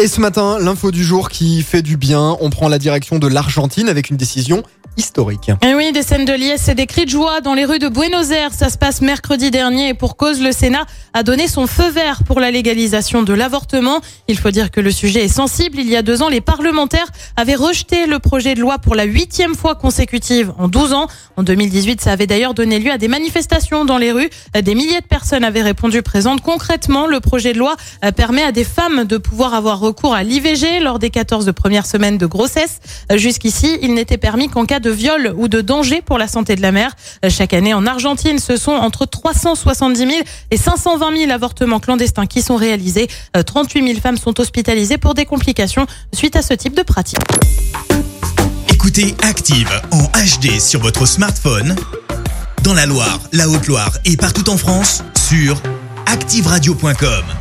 Et ce matin, l'info du jour qui fait du bien. On prend la direction de l'Argentine avec une décision historique. Et oui, des scènes de liesse et des cris de joie dans les rues de Buenos Aires. Ça se passe mercredi dernier et pour cause, le Sénat a donné son feu vert pour la légalisation de l'avortement. Il faut dire que le sujet est sensible. Il y a deux ans, les parlementaires avaient rejeté le projet de loi pour la huitième fois consécutive en 12 ans. En 2018, ça avait d'ailleurs donné lieu à des manifestations dans les rues. Des milliers de personnes avaient répondu présentes. Concrètement, le projet de loi euh, permet à des femmes de pouvoir avoir recours à l'IVG lors des 14 premières semaines de grossesse. Euh, Jusqu'ici, il n'était permis qu'en cas de viol ou de danger pour la santé de la mère. Euh, Chaque année en Argentine, ce sont entre 370 000 et 520 000 avortements clandestins qui sont réalisés. Euh, 38 000 femmes sont hospitalisées pour des complications suite à ce type de pratique. Écoutez Active en HD sur votre smartphone, dans la Loire, la Haute-Loire et partout en France, sur activeradio.com.